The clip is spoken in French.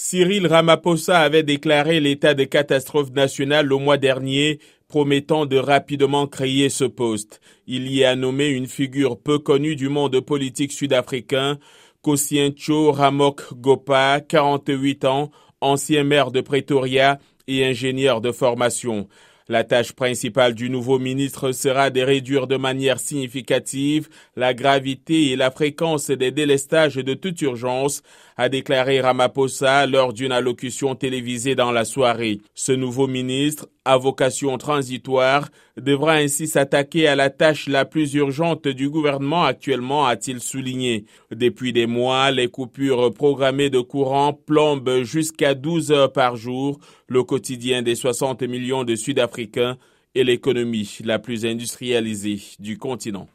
Cyril Ramaphosa avait déclaré l'état de catastrophe nationale le mois dernier, promettant de rapidement créer ce poste. Il y a nommé une figure peu connue du monde politique sud-africain, Kosiencho Ramok Gopa, 48 ans, ancien maire de Pretoria et ingénieur de formation. La tâche principale du nouveau ministre sera de réduire de manière significative la gravité et la fréquence des délestages de toute urgence, a déclaré Ramaphosa lors d'une allocution télévisée dans la soirée. Ce nouveau ministre, à vocation transitoire, devra ainsi s'attaquer à la tâche la plus urgente du gouvernement actuellement, a-t-il souligné. Depuis des mois, les coupures programmées de courant plombent jusqu'à 12 heures par jour le quotidien des 60 millions de Sud-Africains et l'économie la plus industrialisée du continent.